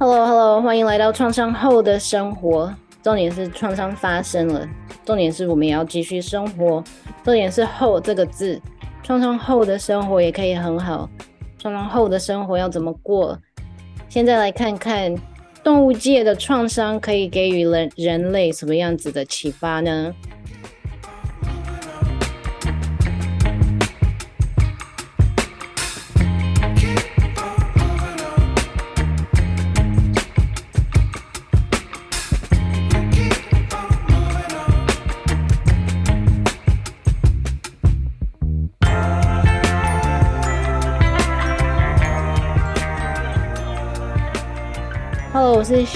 Hello，Hello，欢迎来到创伤后的生活。重点是创伤发生了，重点是我们也要继续生活。重点是“后”这个字，创伤后的生活也可以很好。创伤后的生活要怎么过？现在来看看动物界的创伤可以给予人人类什么样子的启发呢？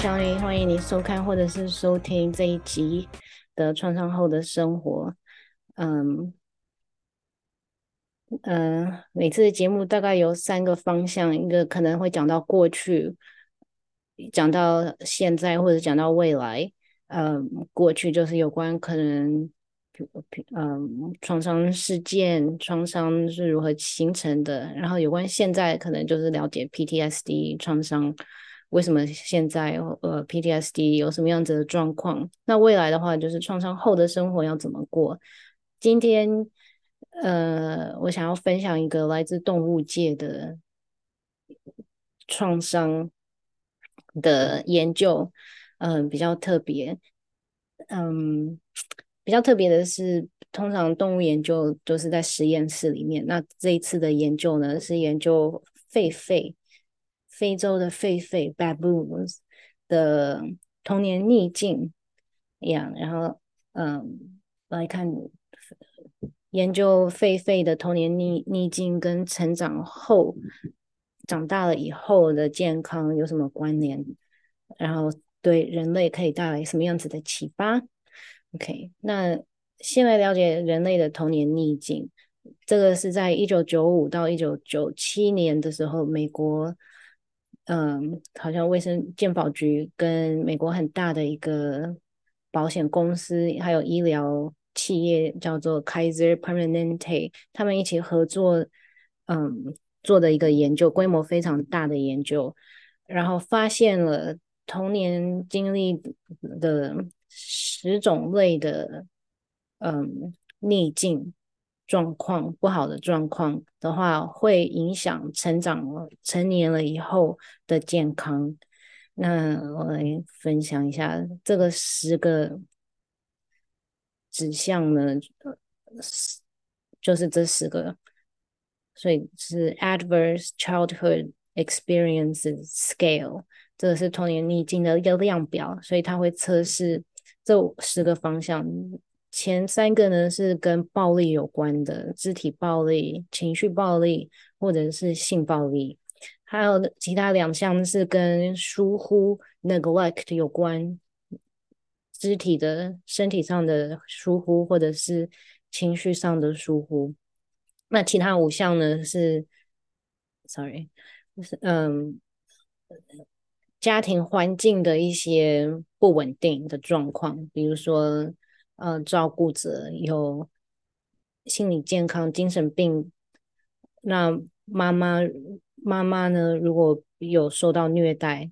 小林，欢迎你收看或者是收听这一集的创伤后的生活。嗯嗯、呃，每次的节目大概有三个方向，一个可能会讲到过去，讲到现在，或者讲到未来。嗯，过去就是有关可能，嗯，创伤事件，创伤是如何形成的。然后有关现在，可能就是了解 PTSD 创伤。为什么现在呃 PTSD 有什么样子的状况？那未来的话，就是创伤后的生活要怎么过？今天呃，我想要分享一个来自动物界的创伤的研究，嗯、比较特别，嗯，比较特别的是，通常动物研究都是在实验室里面，那这一次的研究呢，是研究狒狒。非洲的狒狒 （baboons） 的童年逆境一样，然后嗯，来看研究狒狒的童年逆逆境跟成长后长大了以后的健康有什么关联，然后对人类可以带来什么样子的启发？OK，那先来了解人类的童年逆境。这个是在一九九五到一九九七年的时候，美国。嗯，好像卫生健保局跟美国很大的一个保险公司，还有医疗企业叫做 Kaiser Permanente，他们一起合作，嗯，做的一个研究，规模非常大的研究，然后发现了童年经历的十种类的，嗯，逆境。状况不好的状况的话，会影响成长了成年了以后的健康。那我来分享一下这个十个指向呢，就是这十个，所以是 Adverse Childhood Experiences Scale，这个是童年逆境的一个量表，所以它会测试这十个方向。前三个呢是跟暴力有关的，肢体暴力、情绪暴力或者是性暴力，还有其他两项是跟疏忽 （neglect） 有关，肢体的、身体上的疏忽或者是情绪上的疏忽。那其他五项呢是，sorry，是嗯，家庭环境的一些不稳定的状况，比如说。呃，照顾者有心理健康、精神病，那妈妈妈妈呢？如果有受到虐待，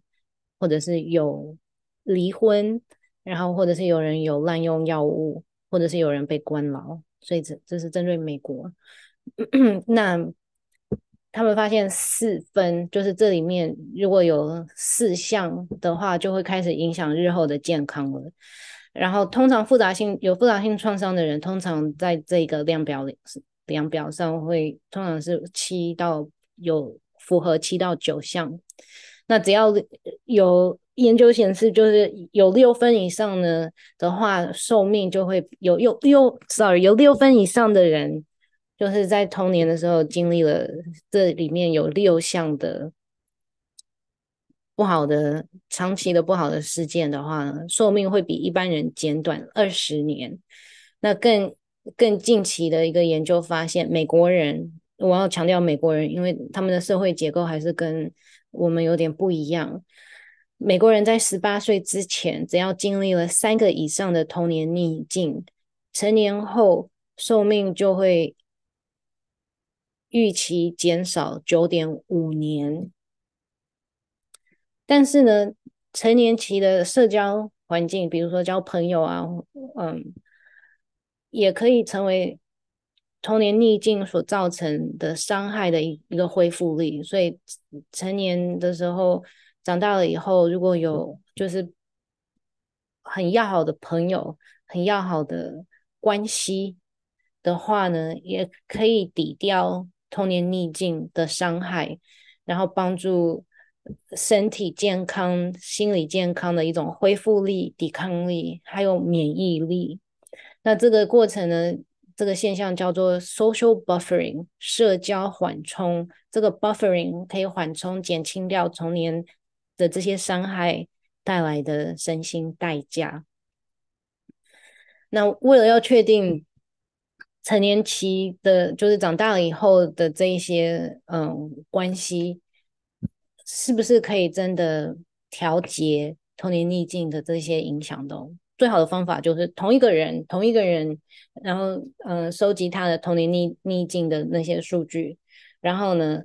或者是有离婚，然后或者是有人有滥用药物，或者是有人被关牢，所以这这是针对美国。那他们发现四分，就是这里面如果有四项的话，就会开始影响日后的健康了。然后，通常复杂性有复杂性创伤的人，通常在这个量表里量表上会通常是七到有符合七到九项。那只要有研究显示，就是有六分以上呢的话，寿命就会有有六，sorry，有六分以上的人，就是在童年的时候经历了这里面有六项的。不好的长期的不好的事件的话呢，寿命会比一般人减短二十年。那更更近期的一个研究发现，美国人，我要强调美国人，因为他们的社会结构还是跟我们有点不一样。美国人在十八岁之前，只要经历了三个以上的童年逆境，成年后寿命就会预期减少九点五年。但是呢，成年期的社交环境，比如说交朋友啊，嗯，也可以成为童年逆境所造成的伤害的一一个恢复力。所以成年的时候，长大了以后，如果有就是很要好的朋友，很要好的关系的话呢，也可以抵掉童年逆境的伤害，然后帮助身体健康、心理健康的一种恢复力、抵抗力，还有免疫力。那这个过程呢，这个现象叫做 social buffering，社交缓冲。这个 buffering 可以缓冲、减轻掉童年的这些伤害带来的身心代价。那为了要确定成年期的，就是长大了以后的这一些嗯关系，是不是可以真的调节童年逆境的这些影响的？最好的方法就是同一个人，同一个人，然后嗯收集他的童年逆逆境的那些数据，然后呢，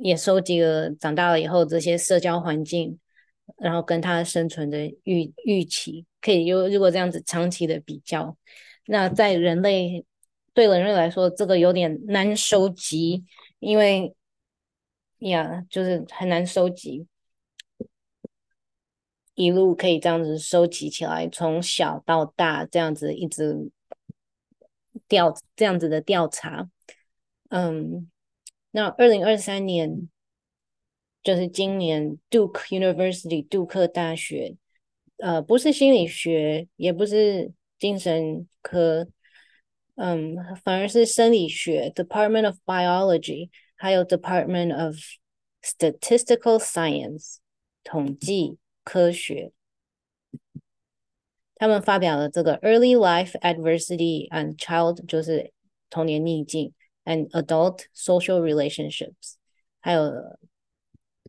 也收集了长大了以后这些社交环境。然后跟他生存的预预期，可以有如果这样子长期的比较，那在人类对人类来说，这个有点难收集，因为呀，就是很难收集，一路可以这样子收集起来，从小到大这样子一直调这样子的调查，嗯，那二零二三年。就是今年，Duke University 杜克大学，呃，不是心理学，也不是精神科，嗯，反而是生理学 Department of Biology，还有 Department of Statistical Science 统计科学，他们发表了这个 Early Life Adversity and Child，就是童年逆境，and Adult Social Relationships，还有。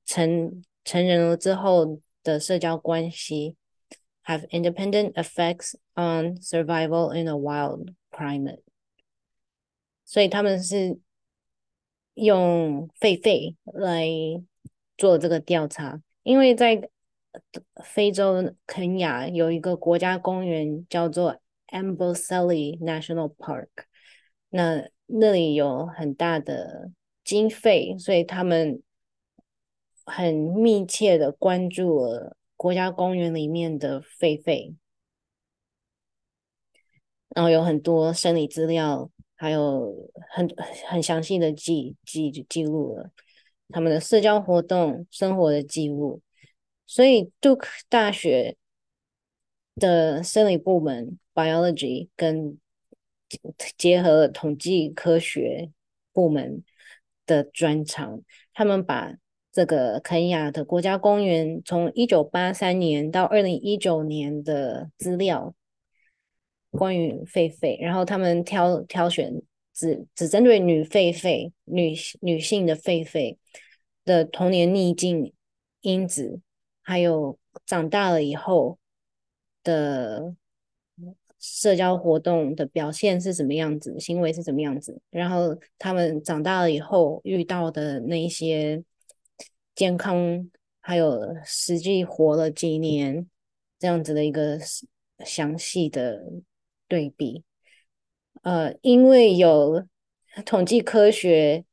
成成人了之后的社交关系，have independent effects on survival in a wild climate。所以他们是 用狒狒来做这个调查，因为在非洲肯亚有一个国家公园叫做 Amboseli National Park，那那里有很大的经费，所以他们。很密切的关注了国家公园里面的狒狒，然后有很多生理资料，还有很很详细的记记记录了他们的社交活动、生活的记录。所以杜克大学的生理部门 （biology） 跟结合了统计科学部门的专长，他们把。这个肯亚的国家公园从一九八三年到二零一九年的资料，关于狒狒，然后他们挑挑选只只针对女狒狒、女女性的狒狒的童年逆境因子，还有长大了以后的社交活动的表现是什么样子，行为是什么样子，然后他们长大了以后遇到的那一些。健康，还有实际活了几年，这样子的一个详细的对比。呃，因为有统计科学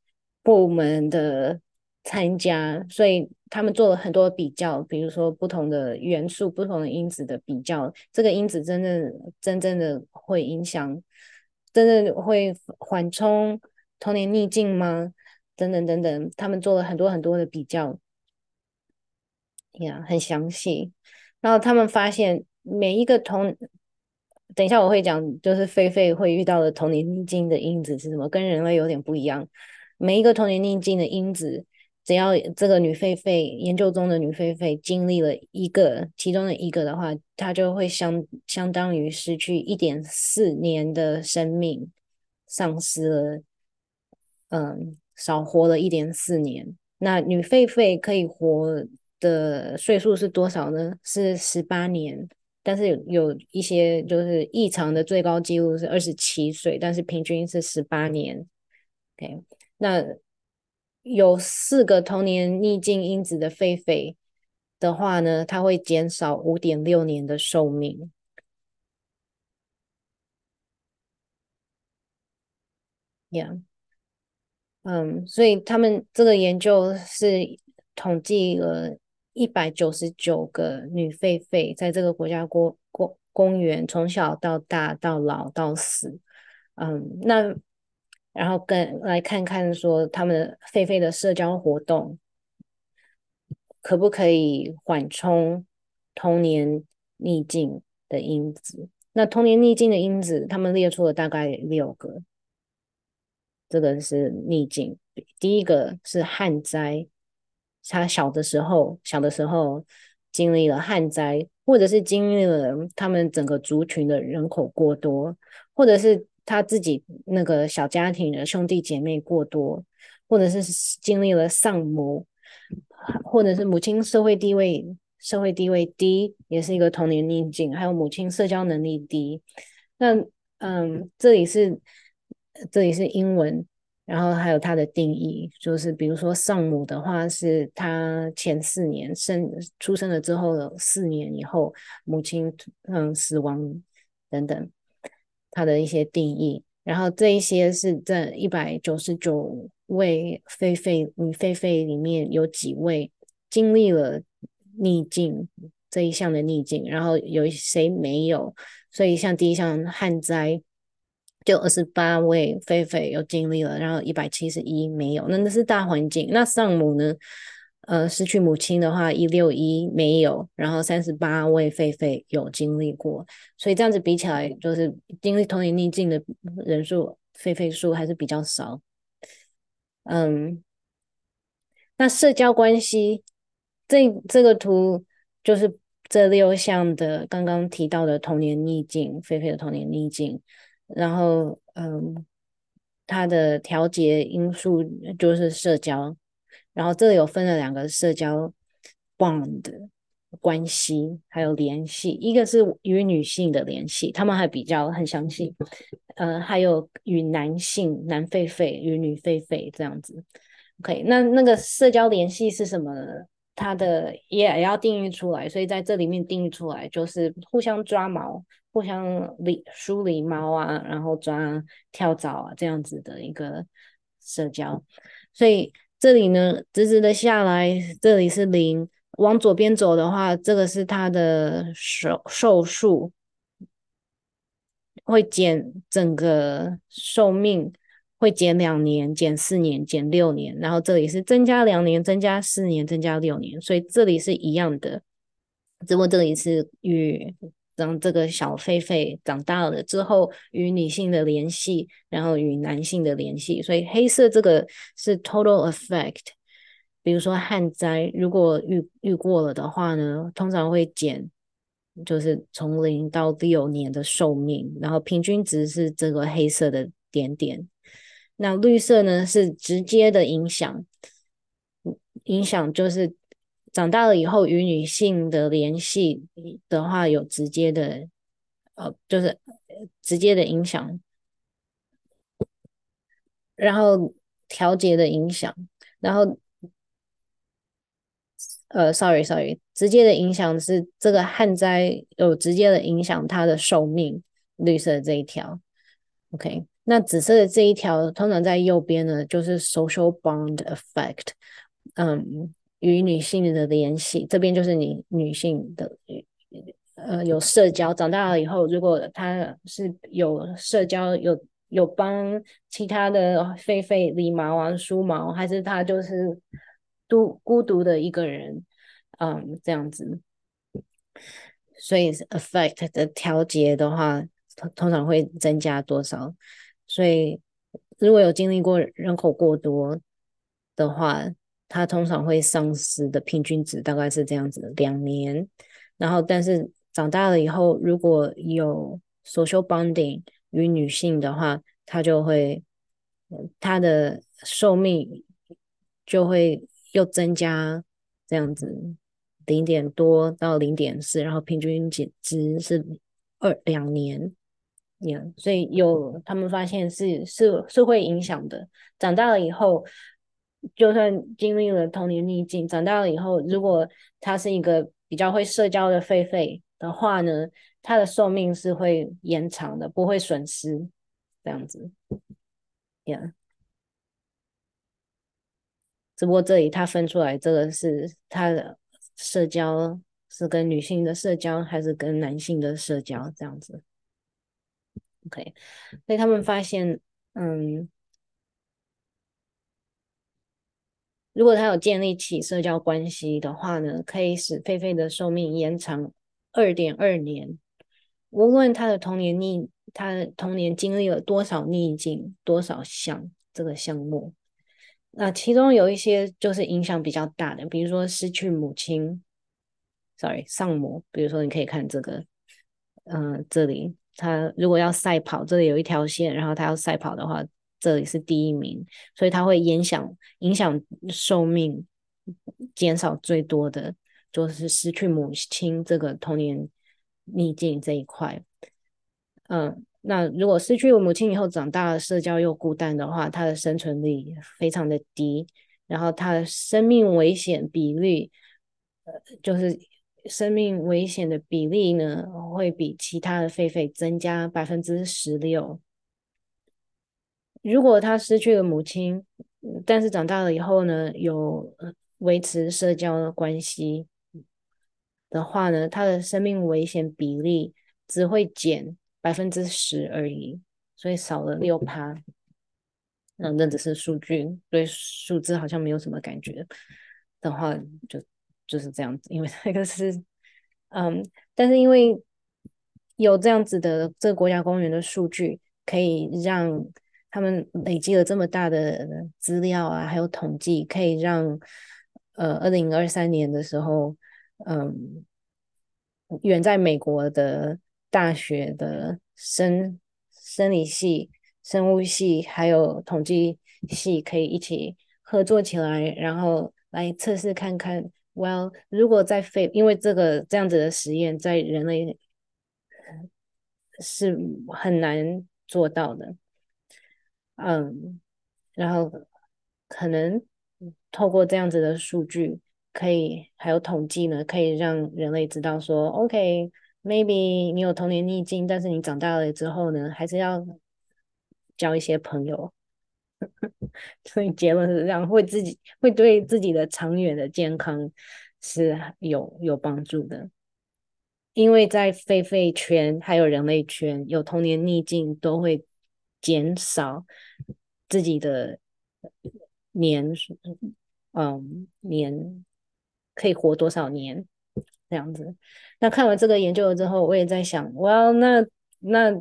部门的参加，所以他们做了很多比较，比如说不同的元素、不同的因子的比较。这个因子真正真正的会影响，真的会缓冲童年逆境吗？等等等等，他们做了很多很多的比较，呀，很详细。然后他们发现每一个童，等一下我会讲，就是狒狒会遇到的童年逆境的因子是什么，跟人类有点不一样。每一个童年逆境的因子，只要这个女狒狒研究中的女狒狒经历了一个，其中的一个的话，她就会相相当于失去一点四年的生命，丧失了，嗯。少活了一点四年，那女狒狒可以活的岁数是多少呢？是十八年，但是有有一些就是异常的最高纪录是二十七岁，但是平均是十八年。OK，那有四个童年逆境因子的狒狒的话呢，它会减少五点六年的寿命。Yeah，嗯，所以他们这个研究是统计了一百九十九个女狒狒，在这个国家公公公园从小到大到老到死，嗯，那然后跟来看看说他们狒狒的社交活动可不可以缓冲童年逆境的因子？那童年逆境的因子，他们列出了大概六个。这个是逆境，第一个是旱灾，他小的时候，小的时候经历了旱灾，或者是经历了他们整个族群的人口过多，或者是他自己那个小家庭的兄弟姐妹过多，或者是经历了丧母，或者是母亲社会地位社会地位低，也是一个童年逆境，还有母亲社交能力低。那嗯，这里是。这里是英文，然后还有它的定义，就是比如说丧母的话，是他前四年生出生了之后的四年以后，母亲嗯死亡等等，它的一些定义。然后这一些是这一百九十九位狒狒女狒狒里面有几位经历了逆境这一项的逆境，然后有谁没有？所以像第一项旱灾。就二十八位狒狒有经历了，然后一百七十一没有，那那是大环境。那丧母呢？呃，失去母亲的话，一六一没有，然后三十八位狒狒有经历过。所以这样子比起来，就是经历童年逆境的人数，狒狒数还是比较少。嗯，那社交关系，这这个图就是这六项的刚刚提到的童年逆境，狒狒的童年逆境。然后，嗯，它的调节因素就是社交。然后这里有分了两个社交 bond 关系，还有联系。一个是与女性的联系，他们还比较很详细。呃，还有与男性男狒狒与女狒狒这样子。OK，那那个社交联系是什么呢？它的也要定义出来，所以在这里面定义出来就是互相抓毛。互相理梳理猫啊，然后抓跳蚤啊，这样子的一个社交。所以这里呢，直直的下来，这里是零。往左边走的话，这个是它的寿寿数，会减整个寿命，会减两年，减四年，减六年。然后这里是增加两年，增加四年，增加六年。所以这里是一样的，只不过这里是与。让这个小狒狒长大了之后，与女性的联系，然后与男性的联系，所以黑色这个是 total effect。比如说旱灾，如果遇遇过了的话呢，通常会减，就是从零到六年的寿命，然后平均值是这个黑色的点点。那绿色呢是直接的影响，影响就是。长大了以后，与女性的联系的话，有直接的，呃，就是直接的影响，然后调节的影响，然后，呃，sorry，sorry，直接的影响是这个旱灾有直接的影响它的寿命，绿色这一条，OK，那紫色的这一条通常在右边呢，就是 social bond effect，嗯。与女性的联系，这边就是你女性的，呃，有社交。长大了以后，如果她是有社交，有有帮其他的狒狒理毛啊、梳毛，还是她就是独孤独的一个人，嗯，这样子。所以 effect 的调节的话，通通常会增加多少？所以如果有经历过人口过多的话。它通常会丧失的平均值大概是这样子，两年。然后，但是长大了以后，如果有 social bonding 与女性的话，它就会，它的寿命就会又增加这样子，零点多到零点四，然后平均值值是二两年。年所以有他们发现是是是会影响的。长大了以后。就算经历了童年逆境，长大了以后，如果他是一个比较会社交的狒狒的话呢，他的寿命是会延长的，不会损失这样子。Yeah，只不过这里他分出来，这个是他的社交是跟女性的社交，还是跟男性的社交这样子。OK，所以他们发现，嗯。如果他有建立起社交关系的话呢，可以使狒狒的寿命延长二点二年。无论他的童年逆，他的童年经历了多少逆境，多少项这个项目，那其中有一些就是影响比较大的，比如说失去母亲，sorry，丧母。比如说你可以看这个，嗯、呃，这里他如果要赛跑，这里有一条线，然后他要赛跑的话。这里是第一名，所以它会影响影响寿命减少最多的，就是失去母亲这个童年逆境这一块。嗯，那如果失去母亲以后长大了，社交又孤单的话，他的生存力非常的低，然后他的生命危险比例，呃，就是生命危险的比例呢，会比其他的狒狒增加百分之十六。如果他失去了母亲，但是长大了以后呢，有维持社交的关系的话呢，他的生命危险比例只会减百分之十而已，所以少了六趴。嗯，那只是数据，对数字好像没有什么感觉的话，就就是这样子，因为那个是，嗯，但是因为有这样子的这个国家公园的数据，可以让。他们累积了这么大的资料啊，还有统计，可以让呃，二零二三年的时候，嗯，远在美国的大学的生生理系、生物系还有统计系可以一起合作起来，然后来测试看看，Well，如果在非，因为这个这样子的实验在人类是很难做到的。嗯，然后可能透过这样子的数据，可以还有统计呢，可以让人类知道说，OK，maybe、你有童年逆境，但是你长大了之后呢，还是要交一些朋友。所以结论是这样，会自己会对自己的长远的健康是有有帮助的，因为在狒狒圈还有人类圈，有童年逆境都会。减少自己的年，嗯，年可以活多少年这样子。那看完这个研究了之后，我也在想，我要那那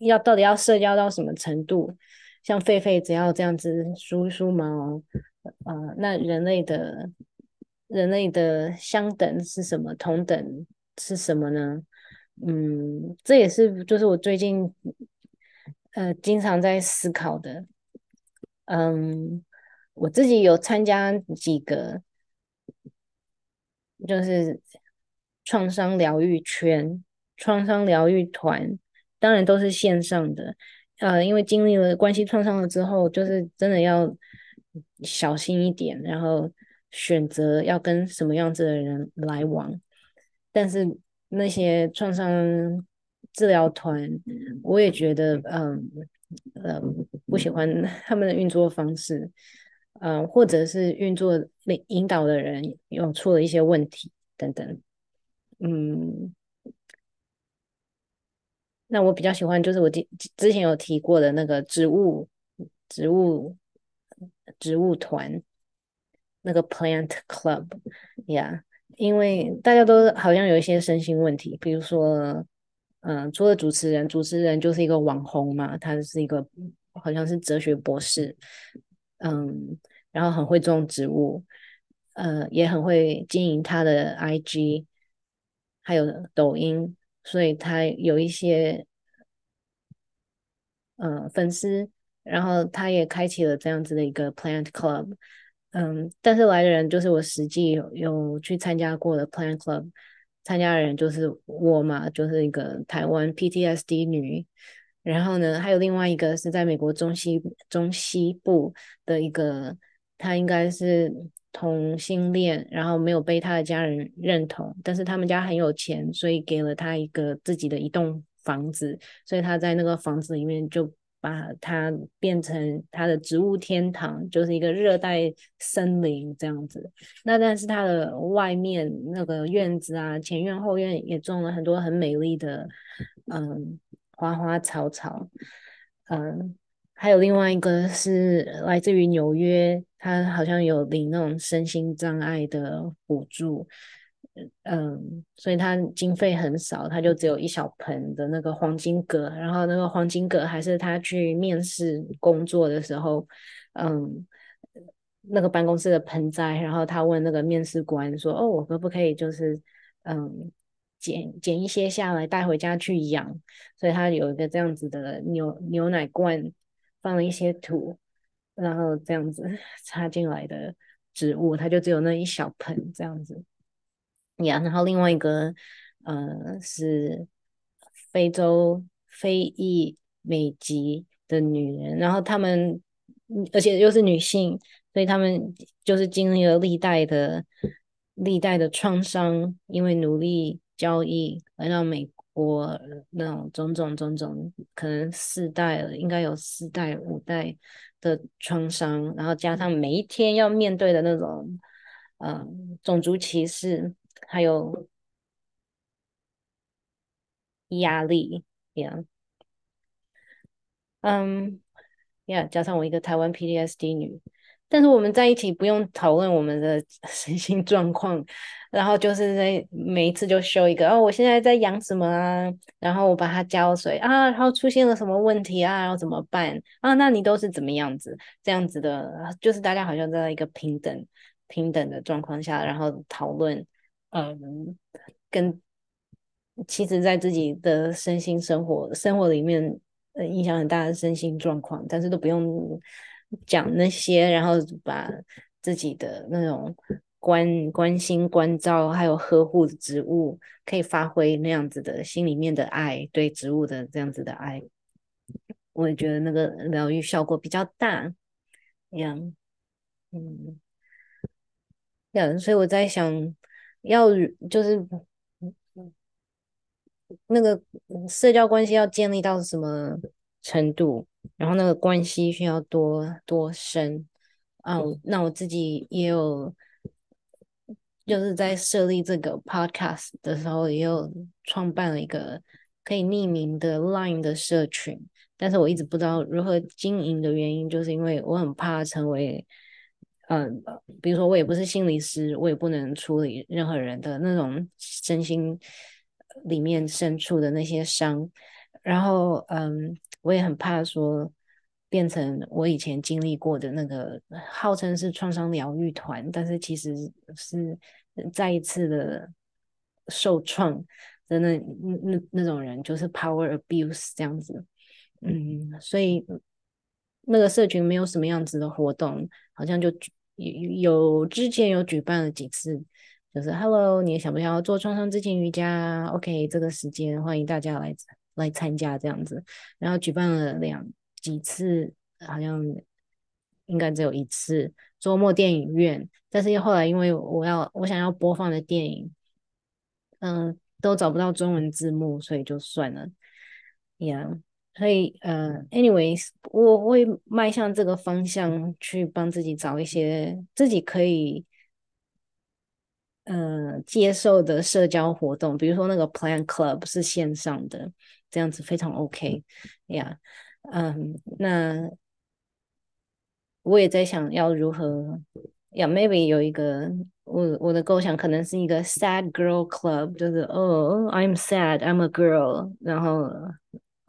要到底要社交到什么程度？像狒狒只要这样子梳梳毛，呃，那人类的人类的相等是什么？同等是什么呢？嗯，这也是就是我最近。呃，经常在思考的，嗯，我自己有参加几个，就是创伤疗愈圈、创伤疗愈团，当然都是线上的。呃，因为经历了关系创伤了之后，就是真的要小心一点，然后选择要跟什么样子的人来往。但是那些创伤。治疗团，我也觉得，嗯，嗯，不喜欢 他们的运作方式，嗯，或者是运作领引导的人有出了一些问题等等，嗯，那我比较喜欢就是我之之前有提过的那个植物植物植物团，那个 Plant Club，Yeah，因为大家都好像有一些身心问题，比如说。嗯，除了主持人，主持人就是一个网红嘛，他是一个好像是哲学博士，嗯，然后很会种植物，呃，也很会经营他的 IG，还有抖音，所以他有一些呃粉丝，然后他也开启了这样子的一个 Plant Club，嗯，但是来的人就是我实际有有去参加过的 Plant Club。参加人就是我嘛，就是一个台湾 PTSD 女，然后呢，还有另外一个是在美国中西中西部的一个他应该是同性恋，然后没有被他的家人认同，但是他们家很有钱，所以给了他一个自己的一栋房子，所以他在那个房子里面就把它变成它的植物天堂，就是一个热带森林这样子。那但是它的外面那个院子啊，前院后院也种了很多很美丽的嗯花花草草，嗯，还有另外一个是来自于纽约，他好像有领那种身心障碍的补助。嗯，所以他经费很少，他就只有一小盆的那个黄金葛，然后那个黄金葛还是他去面试工作的时候，嗯，那个办公室的盆栽，然后他问那个面试官说：“哦，我可不可以就是嗯捡捡一些下来带回家去养？”所以他有一个这样子的牛牛奶罐，放了一些土，然后这样子插进来的植物，他就只有那一小盆这样子。然后另外一个，呃，是非洲非裔美籍的女人，然后她们，而且又是女性，所以她们就是经历了历代的历代的创伤，因为奴隶交易来到美国那种种种种种，可能四代了，应该有四代五代的创伤，然后加上每一天要面对的那种，呃，种族歧视。还有压力，yeah，嗯，yeah，加上我一个台湾 PTSD 女，但是我们在一起不用讨论我们的 身心状况，然后就是在每一次就秀一个哦，我现在在养什么啊，然后我把它浇水啊，然后出现了什么问题啊，然后怎么办啊？那你都是怎么样子？这样子的，就是大家好像在一个平等平等的状况下，然后讨论。嗯，跟其实，在自己的身心生活生活里面，呃，影响很大的身心状况，但是都不用讲那些，然后把自己的那种关关心、关照，还有呵护植物，可以发挥那样子的心里面的爱，对植物的这样子的爱，我也觉得那个疗愈效果比较大，这样，嗯，这样，所以我在想。要就是那个社交关系要建立到什么程度，然后那个关系需要多多深啊？那我自己也有，就是在设立这个 podcast 的时候，也有创办了一个可以匿名的 Line 的社群，但是我一直不知道如何经营的原因，就是因为我很怕成为。嗯，比如说我也不是心理师，我也不能处理任何人的那种身心里面深处的那些伤。然后，嗯，我也很怕说变成我以前经历过的那个号称是创伤疗愈团，但是其实是再一次的受创的那那那种人，就是 power abuse 这样子。嗯，所以那个社群没有什么样子的活动，好像就。有之前有举办了几次，就是 Hello，你想不想要做创伤知情瑜伽？OK，这个时间欢迎大家来来参加这样子。然后举办了两几次，好像应该只有一次周末电影院，但是后来因为我要我想要播放的电影，嗯，都找不到中文字幕，所以就算了。Yeah。所以，呃，anyways，我会迈向这个方向去帮自己找一些自己可以，呃，接受的社交活动，比如说那个 Plant Club 是线上的，这样子非常 OK，呀，嗯，那我也在想要如何，呀，maybe 有一个我我的构想可能是一个 Sad Girl Club，就是哦，I'm sad，I'm a girl，然后。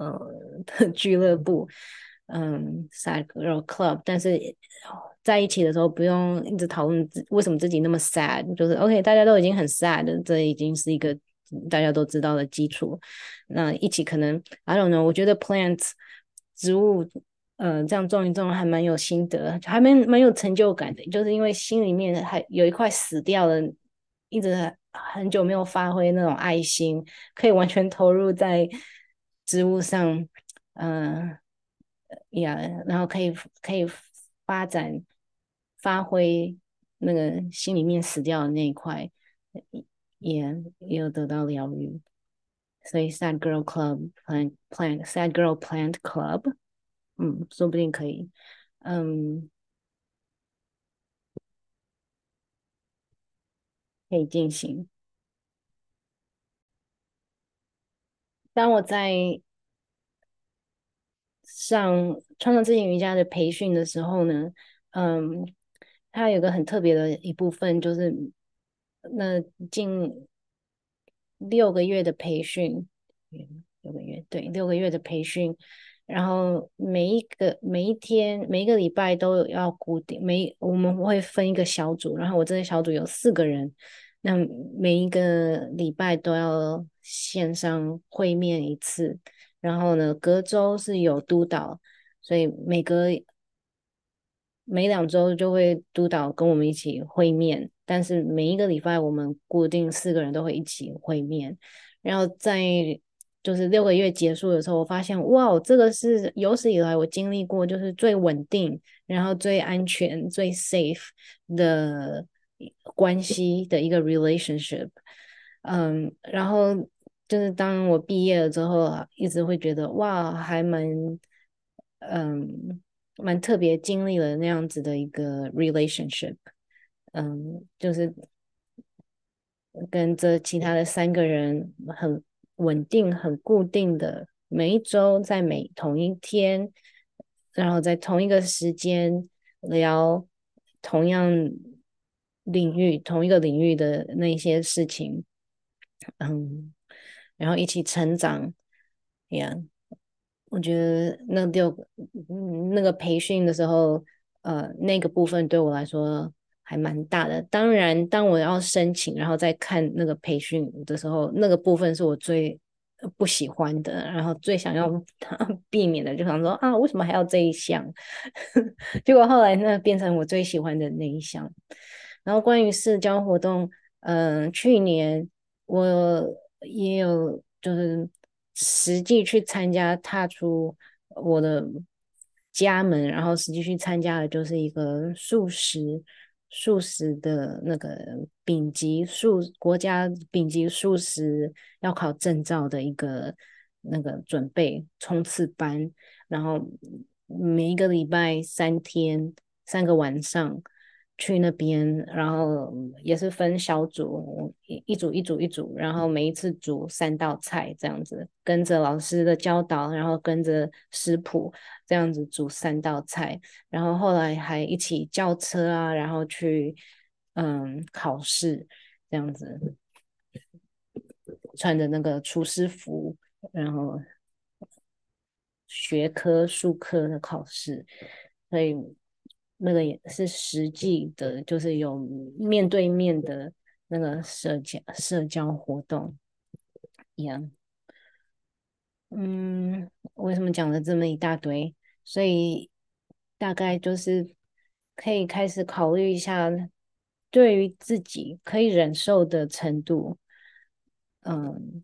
呃，俱乐部，嗯，sad girl club，但是在一起的时候不用一直讨论为什么自己那么 sad，就是 OK，大家都已经很 sad，这已经是一个大家都知道的基础。那一起可能，I don't know，我觉得 plants 植物，呃，这样种一种还蛮有心得，还蛮蛮有成就感的，就是因为心里面还有一块死掉了，一直很久没有发挥那种爱心，可以完全投入在。植物上，嗯，呀，然后可以可以发展发挥那个心里面死掉的那一块，也也有得到疗愈。所以 Sad Girl Club Plant Plant Sad Girl Plant Club，嗯，说不定可以，嗯，可以进行。当我在上创造自己瑜伽的培训的时候呢，嗯，它有个很特别的一部分，就是那近六个月的培训，六个月，对，六个月的培训，然后每一个每一天每一个礼拜都有要固定，每我们会分一个小组，然后我这个小组有四个人，那每一个礼拜都要线上会面一次。然后呢，隔周是有督导，所以每隔每两周就会督导跟我们一起会面。但是每一个礼拜我们固定四个人都会一起会面。然后在就是六个月结束的时候，我发现哇，这个是有史以来我经历过就是最稳定，然后最安全、最 safe 的关系的一个 relationship。嗯，然后。就是当我毕业了之后啊，一直会觉得哇，还蛮嗯蛮特别，经历了那样子的一个 relationship，嗯，就是跟这其他的三个人很稳定、很固定的，每一周在每同一天，然后在同一个时间聊同样领域、同一个领域的那些事情，嗯。然后一起成长，呀、yeah，我觉得那六那个培训的时候，呃，那个部分对我来说还蛮大的。当然，当我要申请，然后再看那个培训的时候，那个部分是我最不喜欢的，然后最想要 避免的，就想说啊，为什么还要这一项？结果后来那变成我最喜欢的那一项。然后关于社交活动，嗯、呃，去年我。也有就是实际去参加，踏出我的家门，然后实际去参加的，就是一个素食素食的那个丙级素国家丙级素食要考证照的一个那个准备冲刺班，然后每一个礼拜三天三个晚上。去那边，然后也是分小组，一一组一组一组，然后每一次煮三道菜这样子，跟着老师的教导，然后跟着食谱这样子煮三道菜，然后后来还一起叫车啊，然后去嗯考试这样子，穿着那个厨师服，然后学科术科的考试，所以。那个也是实际的，就是有面对面的那个社交社交活动一样。嗯，为什么讲了这么一大堆？所以大概就是可以开始考虑一下，对于自己可以忍受的程度，嗯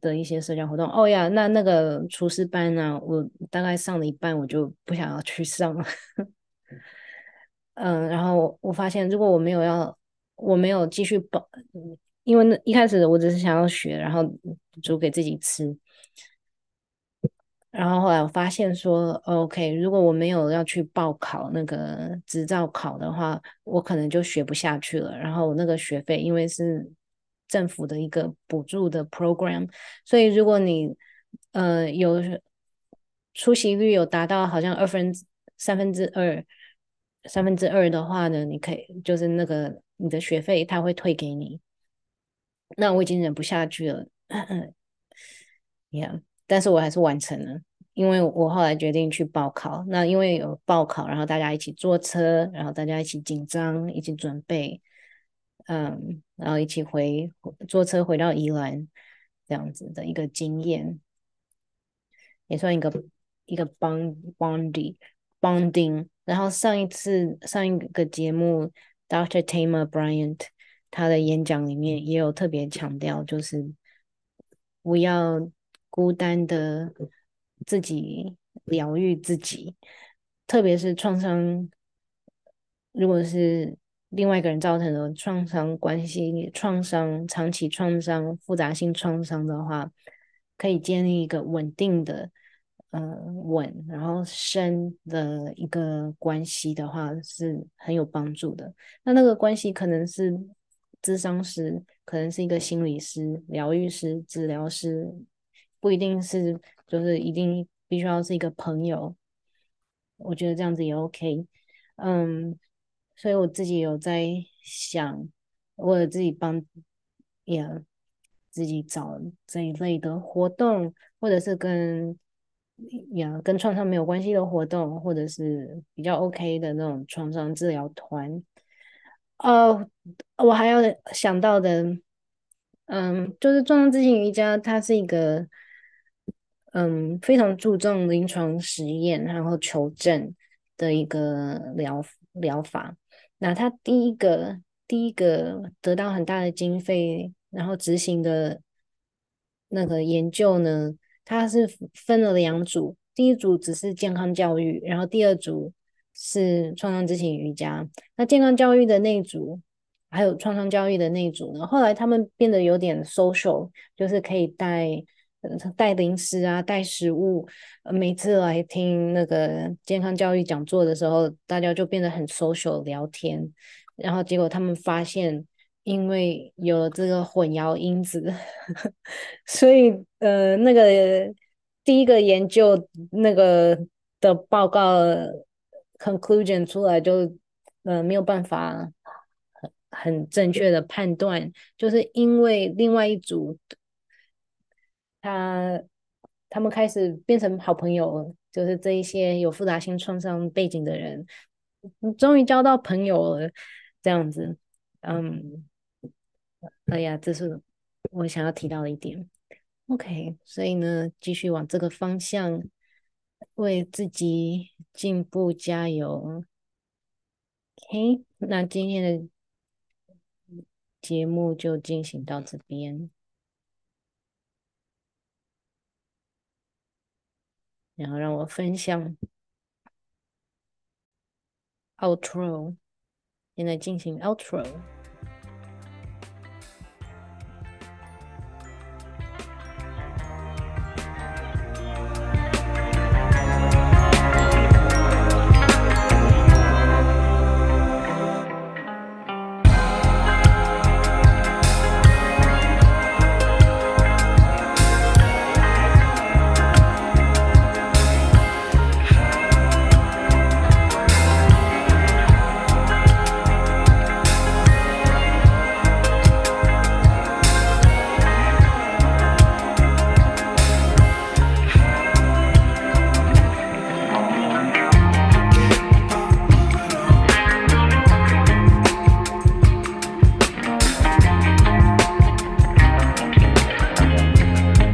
的一些社交活动。哦呀，那那个厨师班呢，我大概上了一半，我就不想要去上了。嗯，然后我发现，如果我没有要，我没有继续报，因为那一开始我只是想要学，然后煮给自己吃。然后后来我发现说，OK，如果我没有要去报考那个执照考的话，我可能就学不下去了。然后那个学费，因为是政府的一个补助的 program，所以如果你呃有出席率有达到好像二分三分之二。三分之二的话呢，你可以就是那个你的学费他会退给你。那我已经忍不下去了，Yeah，但是我还是完成了，因为我后来决定去报考。那因为有报考，然后大家一起坐车，然后大家一起紧张，一起准备，嗯，然后一起回坐车回到宜兰这样子的一个经验，也算一个一个 bond bonding bonding。然后上一次上一个节目，Dr. Tama Bryant 他的演讲里面也有特别强调，就是不要孤单的自己疗愈自己，特别是创伤如果是另外一个人造成的创伤关系、创伤、长期创伤、复杂性创伤的话，可以建立一个稳定的、呃稳然后深的一个关系的话，是很有帮助的。那那个关系可能是智商师，可能是一个心理师、疗愈师、治疗师，不一定是，就是一定必须要是一个朋友。我觉得这样子也 OK。嗯。所以我自己有在想，我自己帮也自己找这一类的活动，或者是跟呀跟创伤没有关系的活动，或者是比较 OK 的那种创伤治疗团。哦，我还要想到的，嗯，就是创伤知情瑜伽，它是一个嗯非常注重临床实验然后求证的一个疗疗法。那他第一个第一个得到很大的经费，然后执行的那个研究呢，他是分了两组，第一组只是健康教育，然后第二组是创伤知情瑜伽。那健康教育的那一组，还有创伤教育的那一组呢，后来他们变得有点 social，就是可以带。带零食啊，带食物。每次来听那个健康教育讲座的时候，大家就变得很 social 聊天。然后结果他们发现，因为有了这个混淆因子，所以呃，那个第一个研究那个的报告 conclusion 出来就呃没有办法很很正确的判断，就是因为另外一组。他他们开始变成好朋友了，就是这一些有复杂性创伤背景的人，终于交到朋友了，这样子，嗯，哎呀，这是我想要提到的一点。OK，所以呢，继续往这个方向为自己进步加油。OK，那今天的节目就进行到这边。然后让我分享 outro，现在进行 outro。